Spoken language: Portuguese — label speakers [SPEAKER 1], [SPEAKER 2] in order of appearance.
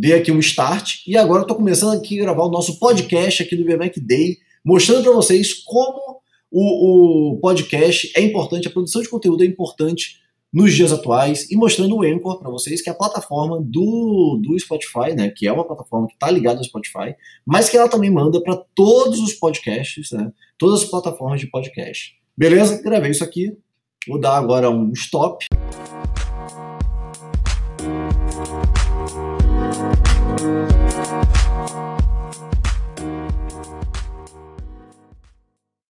[SPEAKER 1] dei aqui um start e agora estou começando aqui a gravar o nosso podcast aqui do VMAC Day, mostrando para vocês como o, o, podcast é importante, a produção de conteúdo é importante nos dias atuais e mostrando o Anchor para vocês, que é a plataforma do, do Spotify, né, que é uma plataforma que está ligada ao Spotify, mas que ela também manda para todos os podcasts, né, todas as plataformas de podcast. Beleza? Gravei isso aqui. Vou dar agora um stop.